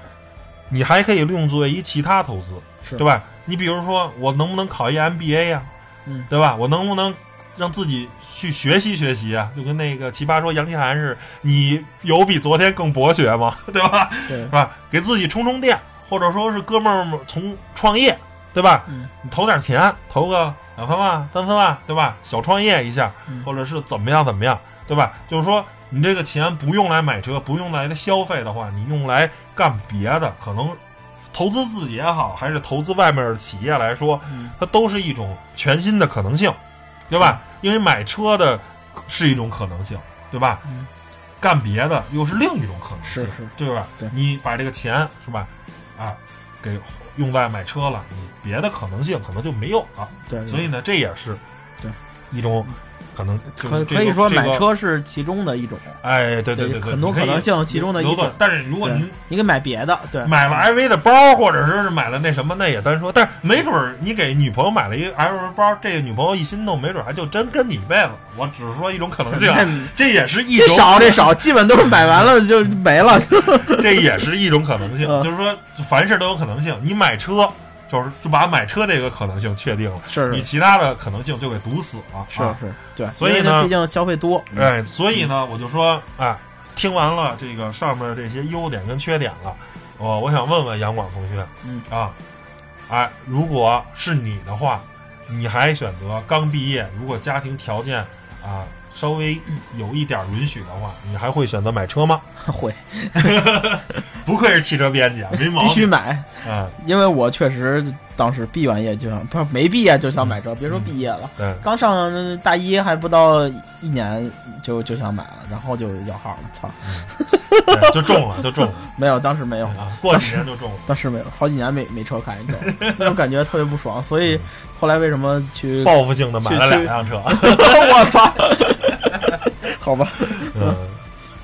你还可以利用作为一其他投资，是，对吧？你比如说，我能不能考一 MBA 呀、嗯对吧？我能不能让自己去学习学习啊？就跟那个奇葩说杨奇涵是，你有比昨天更博学吗？对吧？对是，吧？给自己充充电，或者说是哥们儿从创业，对吧？嗯你投点钱，投个两三万、三四万，对吧？小创业一下，嗯或者是怎么样怎么样，对吧？就是说，你这个钱不用来买车，不用来的消费的话，你用来干别的，可能投资自己也好，还是投资外面的企业来说，嗯它都是一种全新的可能性，对吧？因为买车的是一种可能性，对吧？嗯干别的又是另一种可能性，是是对吧？你把这个钱是吧，啊，给用在买车了，你别的可能性可能就没有了。对，对所以呢，这也是对一种可能就是可这个可以说买，车是其中的一种，哎，对对对很多可能性其中的一种。但是如果对您你给买别的，对，买了 LV 的包，或者说是买了那什么，那也单说。但是没准儿你给女朋友买了一个 LV 包，这个女朋友一心动，没准儿还就真跟你一辈子。我只是说一种可能性啊，这也是一这种少这少，基本都是买完了就没了。这也是一种可能性，嗯就是说凡事都有可能性。你买车，就是就把买车这个可能性确定了，是你其他的可能性就给堵死了。是啊、是，对，所以呢毕竟消费多，哎，所以呢，我就说，哎，听完了这个上面这些优点跟缺点了，我我想问问杨广同学，嗯啊，哎，如果是你的话，你还选择刚毕业，如果家庭条件啊稍微有一点允许的话，你还会选择买车吗？会 不愧是汽车编辑啊，没毛病必须买，嗯，因为我确实当时毕完业就想，不是没毕业就想买车，别说毕业了，对。刚上大一还不到一年就就想买了，然后就摇号了，操，对，就中了，就中了没有，当时没有，啊！过几年就中了。当时没有，好几年没没车开，你知道吗？那种感觉特别不爽，所以后来为什么去？报复性的买了两辆车，我操！好吧，嗯，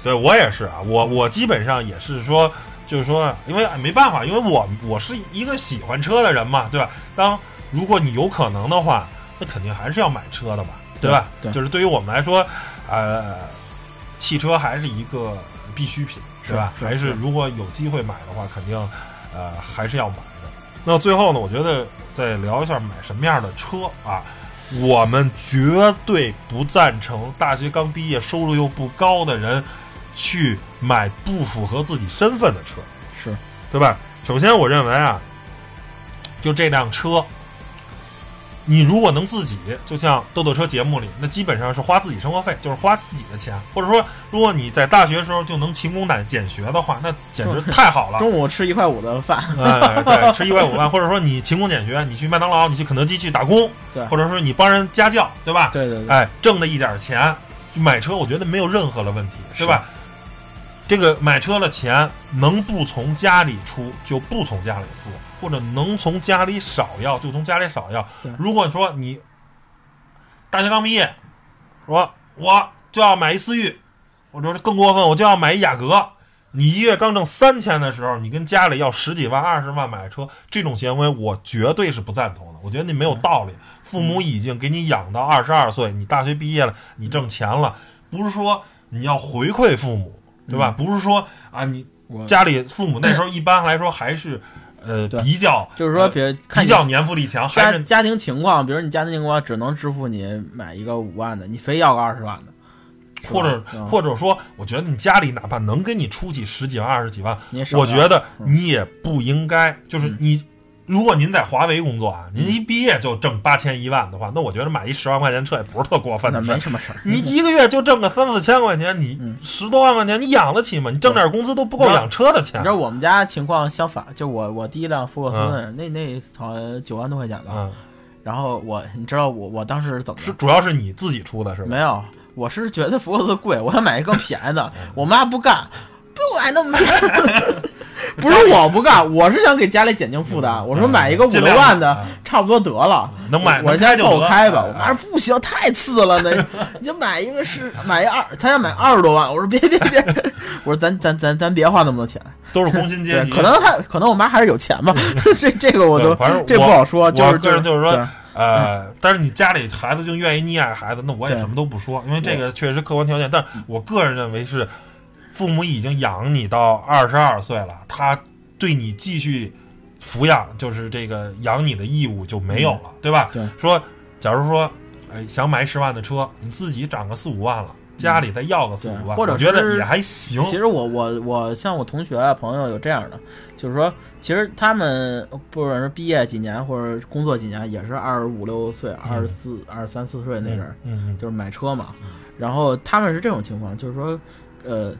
对我也是啊，我我基本上也是说，就是说，因为没办法，因为我我是一个喜欢车的人嘛，对吧？当如果你有可能的话，那肯定还是要买车的嘛，对吧？对对就是对于我们来说，呃，汽车还是一个必需品，是吧？是是还是是如果有机会买的话，肯定呃还是要买的。那最后呢，我觉得再聊一下买什么样的车啊。我们绝对不赞成大学刚毕业、收入又不高的人去买不符合自己身份的车，是对吧？首先，我认为啊，就这辆车，你如果能自己，就像豆豆车节目里，那基本上是花自己生活费，就是花自己的钱，或者说，如果你在大学时候就能勤工俭俭学的话，那简直太好了。中午吃一块五的饭，哎，对，吃一块五饭，或者说你勤工俭学，你去麦当劳，你去肯德基去打工，对或者说你帮人家教，对吧？对对对，哎，挣的一点钱，买车我觉得没有任何的问题，对吧？这个买车的钱能不从家里出就不从家里出，或者能从家里少要就从家里少要。如果说你大学刚毕业，说我就要买一思域，或者说更过分，我就要买一雅阁。你一月刚挣三千的时候，你跟家里要十几万、二十万买车，这种行为我绝对是不赞同的。我觉得你没有道理。父母已经给你养到二十二岁，你大学毕业了，你挣钱了，不是说你要回馈父母，对吧？不是说啊，你家里父母那时候一般来说还是呃比较，就是说，呃比比较年富力强，还是家家庭情况，比如你家庭情况只能支付你买一个五万的，你非要个二十万的，或者嗯或者说，我觉得你家里哪怕能给你出去十几万、二十几万，我觉得嗯你也不应该，就是嗯你，如果您在华为工作啊，您一毕业就挣八千一万的话，那我觉得买一十万块钱车也不是特过分的。没什么事儿。你一个月就挣个三四千块钱，你嗯十多万块钱，你养得起吗？你挣点工资都不够养车的钱你知。道我们家情况相反，就我我第一辆福克斯，那那好像九万多块钱吧，嗯然后我，你知道我我当时是怎么是主要是你自己出的是吗？没有，我是觉得福克斯贵，我想买一个更便宜的。我妈不干，不买那么便宜。不是我不干，我是想给家里减轻负担。我说买一个五六万的，差不多得了，能买我先凑合开吧。我妈说不行，太次了，那你就买一个是买一二，他要买二十多万。我说别别别，我说咱咱咱咱别花那么多钱，都是工薪阶 级。可能他可能我妈还是有钱吧，这这个我都反正这不好说。就是个人就是说，呃，但是你家里孩子就愿意溺爱孩子，那我也什么都不说，因为这个确实客观条件。但我个人认为是。父母已经养你到二十二岁了，他对你继续抚养，就是这个养你的义务就没有了，对吧？对。说，假如说，哎，想买十万的车，你自己涨个四五万了，家里再要个四五万，或者我觉得也还行。其实我我我像我同学啊朋友有这样的，就是说，其实他们不管是毕业几年或者工作几年，也是二十五六岁、二十四、二十三四岁那阵儿，嗯，就是买车嘛。然后他们是这种情况，就是说，呃。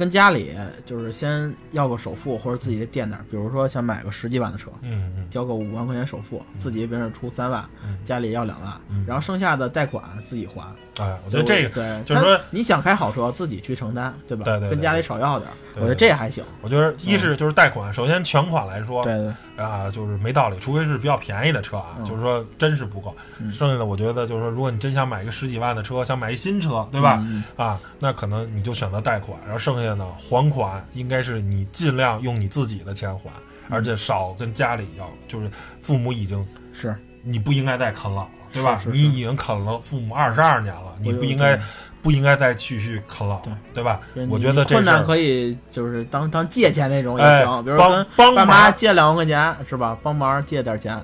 跟家里就是先要个首付，或者自己的垫点，比如说想买个十几万的车，嗯嗯，交个五万块钱首付，自己别人出三万，家里要两万，然后剩下的贷款自己还。哎，我觉得这个对，就是说你想开好车，自己去承担，对吧？对对，跟家里少要点，我觉得这还行。我觉得一是就是贷款，首先全款来说，对对啊，就是没道理，除非是比较便宜的车啊，就是说真是不够。剩下的我觉得就是说，如果你真想买一个十几万的车，想买一新车，对吧？啊，那可能你就选择贷款，然后剩下呢还款应该是你尽量用你自己的钱还，而且少跟家里要，就是父母已经是你不应该再啃老。对吧？你已经啃了父母二十二年了，你不应该，不应该再继续啃老，对对吧？我觉得这困难可以就是当当借钱那种也行，比如说跟爸妈借两万块钱是吧？帮忙借点钱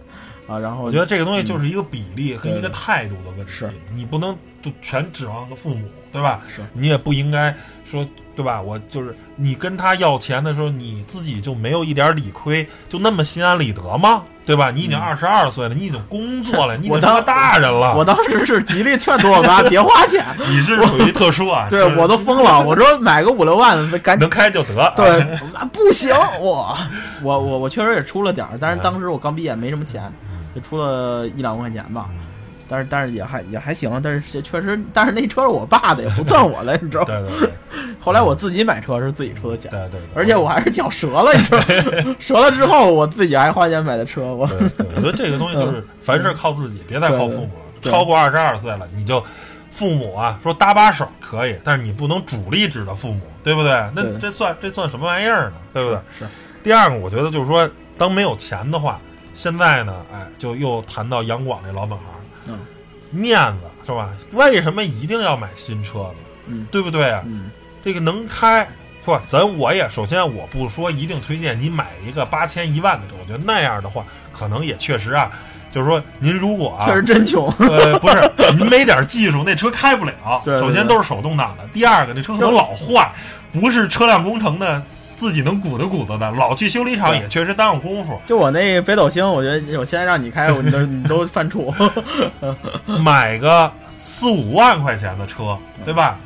啊，然后我觉得这个东西就是一个比例和一个态度的问题，是你不能就全指望个父母，对吧？是你也不应该说。对吧？我就是你跟他要钱的时候，你自己就没有一点理亏，就那么心安理得吗？对吧？你已经二十二岁了，你已经工作了，你已经当大人了。我当时是极力劝阻我妈 别花钱。你是属于特殊啊！对我都疯了，我说买个五六万的，赶能开就得。对，那不行，我 我我我确实也出了点儿，但是当时我刚毕业，没什么钱，就出了一两万块钱吧。但是但是也还也还行，但是确实，但是那车是我爸的，也不算我的，你知道吗？对对对。后来我自己买车是自己出的钱，对对。而且我还是脚折了，你知道吗？折了之后我自己还花钱买的车，我。我觉得这个东西就是凡事靠自己，别再靠父母了。超过二十二岁了，你就父母啊说搭把手可以，但是你不能主力指的父母，对不对？那这算这算什么玩意儿呢？对不对？是。第二个，我觉得就是说，当没有钱的话，现在呢，哎，就又谈到杨广这老本行。嗯，面子是吧？为什么一定要买新车呢？嗯，对不对啊？嗯，这个能开是吧？咱我也首先我不说一定推荐你买一个八千一万的车，我觉得那样的话可能也确实啊，就是说您如果啊，确实真穷，呃，不是您没点技术，那车开不了。对，首先都是手动挡的，第二个那车可能老坏，不是车辆工程的。自己能鼓捣鼓捣的，老去修理厂也确实耽误功夫。就我那北斗星，我觉得我现在让你开，你都你 都犯怵。买个四五万块钱的车，对吧？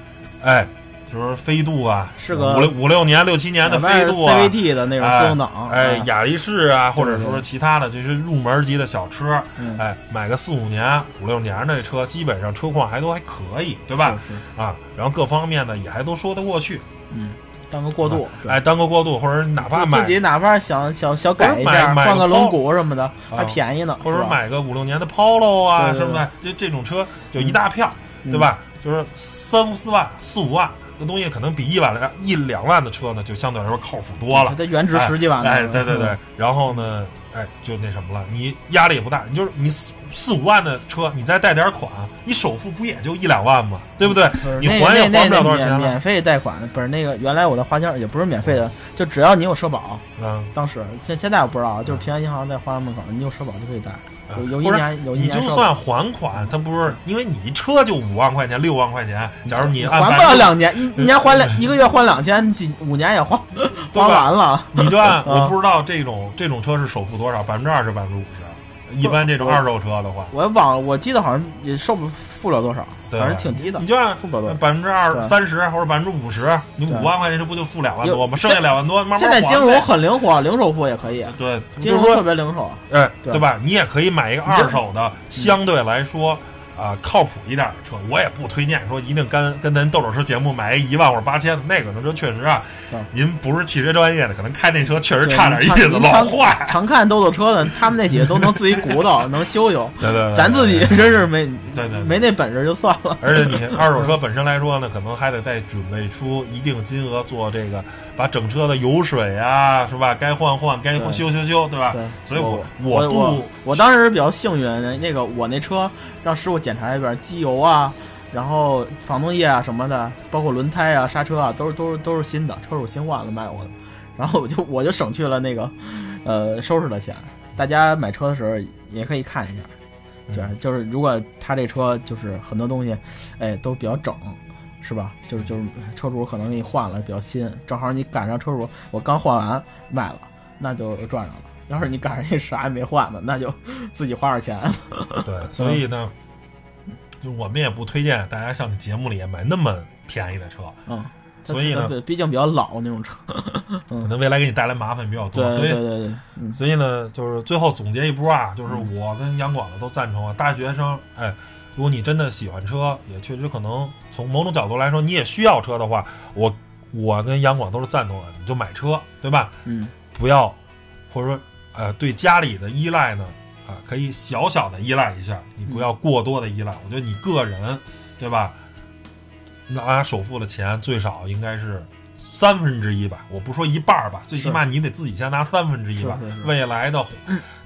哎，就是飞度啊，是个五六五六年、六七年的飞度啊，CVT 的那种自动挡，哎，雅力士啊，或者说其他的，就是入门级的小车，哎，买个四五年、五六年的车，基本上车况还都还可以，对吧？啊，然后各方面呢也还都说得过去，嗯。当个过渡，哎，当个过渡，或者哪怕自己哪怕想想小改一下，换个轮毂什么的，还便宜呢。或者买个五六年的 Polo 啊，什么的？就这种车就一大票，对吧？就是三四万、四五万这东西，可能比一万两一两万的车呢，就相对来说靠谱多了。它原值十几万。哎，对对对。然后呢，哎，就那什么了，你压力也不大，你就是你。四五万的车，你再贷点款，你首付不也就一两万吗？对不对？你还也还不了多少钱。免费贷款不是那个，原来我的花销也不是免费的，就只要你有社保。嗯，当时现现在我不知道，就是平安银行在花园门口，你有社保就可以贷。有有一年有一年。你就算还款，他不是因为你车就五万块钱、六万块钱，假如你还不了两年，一一年还两一个月还两千，几五年也花花完了。你就按 我不知道这种这种车是首付多少，百分之二十、百分之五十。一般这种二手车的话，我忘了，我记得好像也受不付不了多少，反正挺低的你，就按付不了多少。百分之二三十或者百分之五十，你五万块钱这不就付两万多吗？剩下两万多慢慢现在金融很灵活，零首付也可以，对，金融特别灵活。哎，对对吧？你也可以买一个二手的，相对来说。啊，靠谱一点的车，我也不推荐说一定跟跟咱豆豆车节目买一一万或者八千的那个，那车确实啊对，您不是汽车专业的，可能开那车确实差点意思，老常坏。常 看豆豆车的，他们那几个都能自己鼓捣，能修修。对对对，咱自己真是没对对对没那本事就算了。而且你 二手车本身来说呢，可能还得再准备出一定金额做这个，把整车的油水啊，是吧？该换换，该修修修，对吧？对，所以我我不我我我当时比较幸运，那个我那车让师傅检查一遍，机油啊，然后防冻液啊什么的，包括轮胎啊、刹车啊，都是都是都是新的，车主新换的卖我的，然后我就我就省去了那个呃收拾的钱。大家买车的时候也可以看一下，对，嗯就是如果他这车就是很多东西，哎，都比较整。是吧？就是就是车主可能给你换了比较新，正好你赶上车主我刚换完卖了，那就赚上了。要是你赶上一啥也没换的，那就 自己花点钱。对，所以呢，就我们也不推荐大家像你节目里买那么便宜的车，嗯，所以呢它，毕竟比较老那种车。可能未来给你带来麻烦比较多。对所以对对对，嗯，所以呢，就是最后总结一波啊，就是我跟杨广的都赞成啊，大学生，哎，如果你真的喜欢车，也确实可能从某种角度来说，你也需要车的话，我我跟杨广都是赞同的，你就买车，对吧？嗯，不要，或者说呃，对家里的依赖呢，啊，可以小小的依赖一下，你不要过多的依赖。我觉得你个人，对吧？拿首付的钱最少应该是三分之一吧，我不说一半儿吧，最起码你得自己先拿三分之一吧。未来的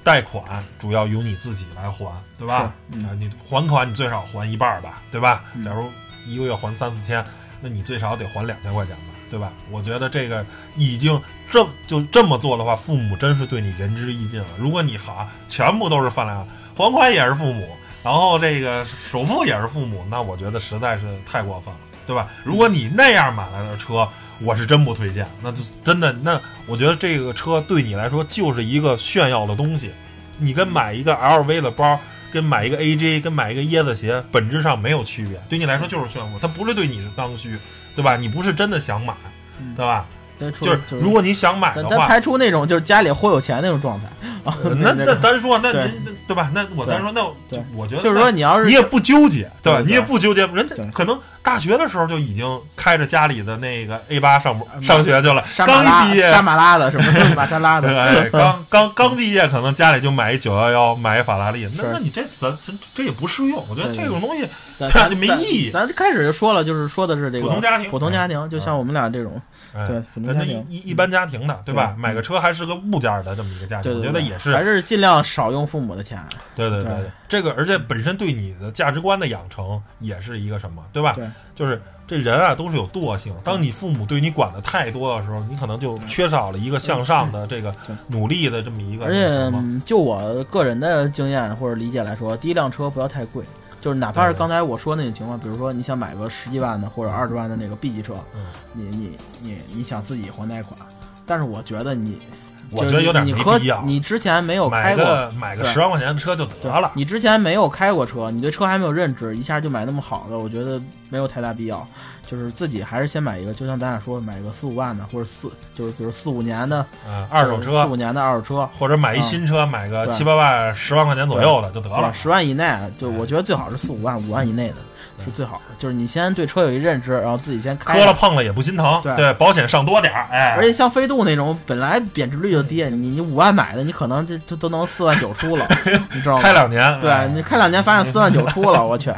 贷款主要由你自己来还，对吧？啊，你还款你最少还一半儿吧，对吧？嗯假如一个月还三四千，那你最少得还两千块钱吧，对吧？我觉得这个已经这就这么做的话，父母真是对你仁至义尽了。如果你好全部都是饭量，还款也是父母，然后这个首付也是父母，那我觉得实在是太过分了，对吧？如果你那样买来的车，我是真不推荐，那就真的那我觉得这个车对你来说就是一个炫耀的东西，你跟买一个 LV 的包。跟买一个 AJ，跟买一个椰子鞋本质上没有区别，对你来说就是炫富，它不是对你是刚需，对吧？你不是真的想买，嗯对吧？对，就是如果你想买的话，咱咱排除那种就是家里忽悠钱那种状态 那那单说，那您对吧？那我单说，那我觉得就是说你要是你也不纠结，对吧？你也不纠结，人家可能大学的时候就已经开着家里的那个 A 八上上学去了，刚一毕业沙马拉的什么玛莎拉的，哎，刚刚刚毕业，可能家里就买一九幺幺，买一法拉利，那是那你这咱这这也不适用，我觉得对这种东西 就没咱意义咱咱开始就说了，就是说的是这个普通家庭普通家庭，就像我们俩这种，哎对普通家庭一一一般家庭的，对吧？对买个车还是个物件儿的这么一个家庭，对对对，我觉得也是还是尽量少用父母的钱，对对对这个而且本身对你的价值观的养成也是一个什么，对吧？对，就是这人啊都是有惰性，当你父母对你管的太多的时候，你可能就缺少了一个向上的这个努力的这么一个而且就我个人的经验或者理解来说，第一辆车不要太贵。就是哪怕是刚才我说那种情况，比如说你想买个十几万的或者二十万的那个 B 级车，嗯你你你你想自己还贷款，但是我觉得你，我觉得有点你和没必要。你之前没有开过，个买个对十万块钱的车就得了。你之前没有开过车，你对车还没有认知，一下就买那么好的，我觉得没有太大必要。就是自己还是先买一个，就像咱俩说，买个四五万的，或者四就是比如四五年的啊，二手车四五年的二手车，或者买一新车，买个七八万、十万块钱左右的就得了。十万以内，就我觉得最好是四五万、五万以内的是最好的。就是你先对车有一认知，然后自己先开磕了碰了也不心疼，对对，保险上多点儿，哎，而且像飞度那种本来贬值率就低，你你五万买的，你可能就就都能四万九出了，你知道吗？开两年，对哎你开两年发现四万九出了，我去，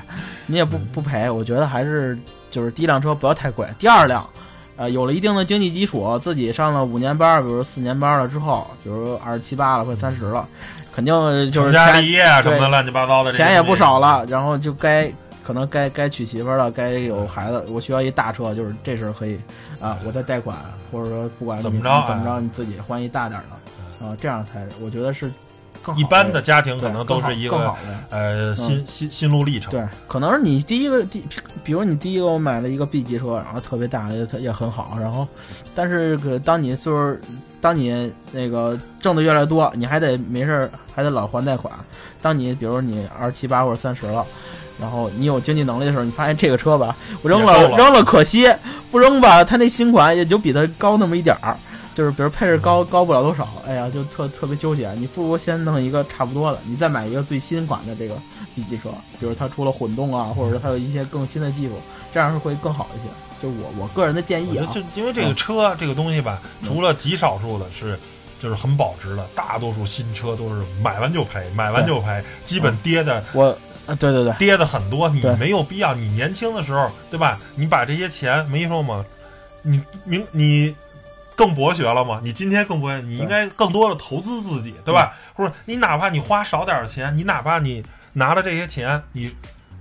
你也不不赔。我觉得还是就是第一辆车不要太贵，第二辆，呃，有了一定的经济基础，自己上了五年班，比如四年班了之后，比如二十七八了或者三十了，肯定就是成家钱立业什么的乱七八糟的，钱也不少了，然后就该可能该该娶媳妇儿了，该有孩子，我需要一大车，就是这时候可以啊，我再贷款，或者说不管怎么着怎么着，哎你自己换一大点儿的，啊，这样才我觉得是更一般的家庭可能都是一个更好的。呃心心心路历程。对，可能是你第一个第，比如你第一个我买了一个 B 级车，然后特别大，也也很好，然后，但是可当你岁数，当你那个挣的越来越多，你还得没事儿还得老还贷款。当你比如你二十七八或者三十了，然后你有经济能力的时候，你发现这个车吧，我扔了了扔了可惜，不扔吧，它那新款也就比它高那么一点儿。就是比如配置高高不了多少，哎呀，就特特别纠结。你不如先弄一个差不多的，你再买一个最新款的这个 B 级车，比如它出了混动啊，或者说它有一些更新的技术，这样是会更好一些。就我我个人的建议啊，就因为这个车、这个东西吧，嗯除了极少数的是。就是很保值的，大多数新车都是买完就赔，买完就赔，基本跌的我啊，对对对，跌的很多。你没有必要，你年轻的时候，对吧？你把这些钱没说吗？你明你更博学了吗？你今天更博学，你应该更多的投资自己，对吧？或者你哪怕你花少点儿钱，你哪怕你拿了这些钱，你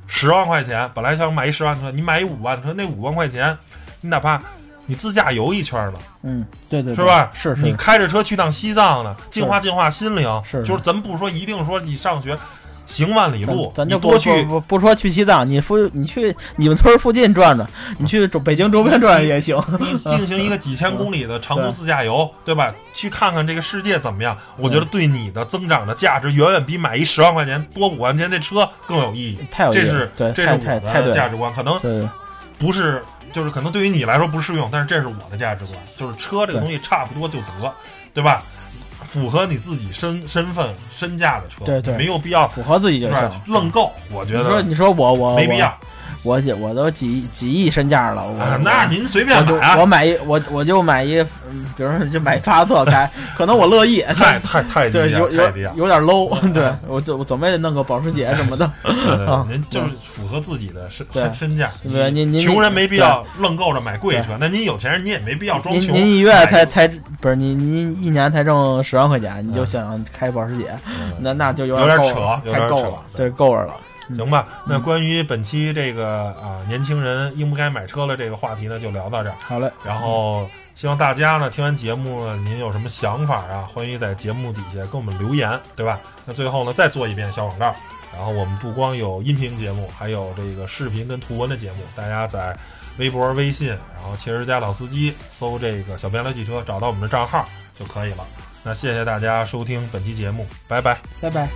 十万块钱本来想买一十万车，你买一五万车，那五万块钱，你哪怕你自驾游一圈了。嗯，对对，是吧？是是，你开着车去趟西藏呢，净化净化心灵。是就是咱不说一定说你上学行万里路，咱就多去不不不说去西藏，你附你去你们村附近转转，你去周北京周边转也行。你进行一个几千公里的长途自驾游，对吧？去看看这个世界怎么样？我觉得对你的增长的价值远远比买一十万块钱多五万块钱这车更有意义。太有这是对，这是我的价值观，可能不是。就是可能对于你来说不适用，但是这是我的价值观。就是车这个东西差不多就得，对吧？符合你自己身身份身价的车，对对没有必要符合自己就是。愣购。我觉得你说你说我我没必要。我我我都几几亿身价了，我啊，那您随便买啊。我买一我我就买一，嗯，比如说就买帕萨特开，可能我乐意，太太太低对，调，有有。有点 low，对我就我怎么也得弄个保时捷什么的，您就是符合自己的身身身价。对您您穷人没必要愣够着买贵车，那您有钱人您也没必要装穷。您您一月才才不是您您一年才挣十万块钱，你就嗯想开保时捷，嗯那那就有点扯够了，有点扯太够了，对，够着了。行吧？那嗯关于本期这个啊年轻人应不该买车了这个话题呢，就聊到这儿。好嘞，然后希望大家呢听完节目呢，您有什么想法啊？欢迎在节目底下跟我们留言，对吧？那最后呢，再做一遍小广告。然后我们不光有音频节目，还有这个视频跟图文的节目。大家在微博、微信，然后汽车家老司机搜这个“小编聊汽车”，找到我们的账号就可以了。那谢谢大家收听本期节目，拜拜。拜拜。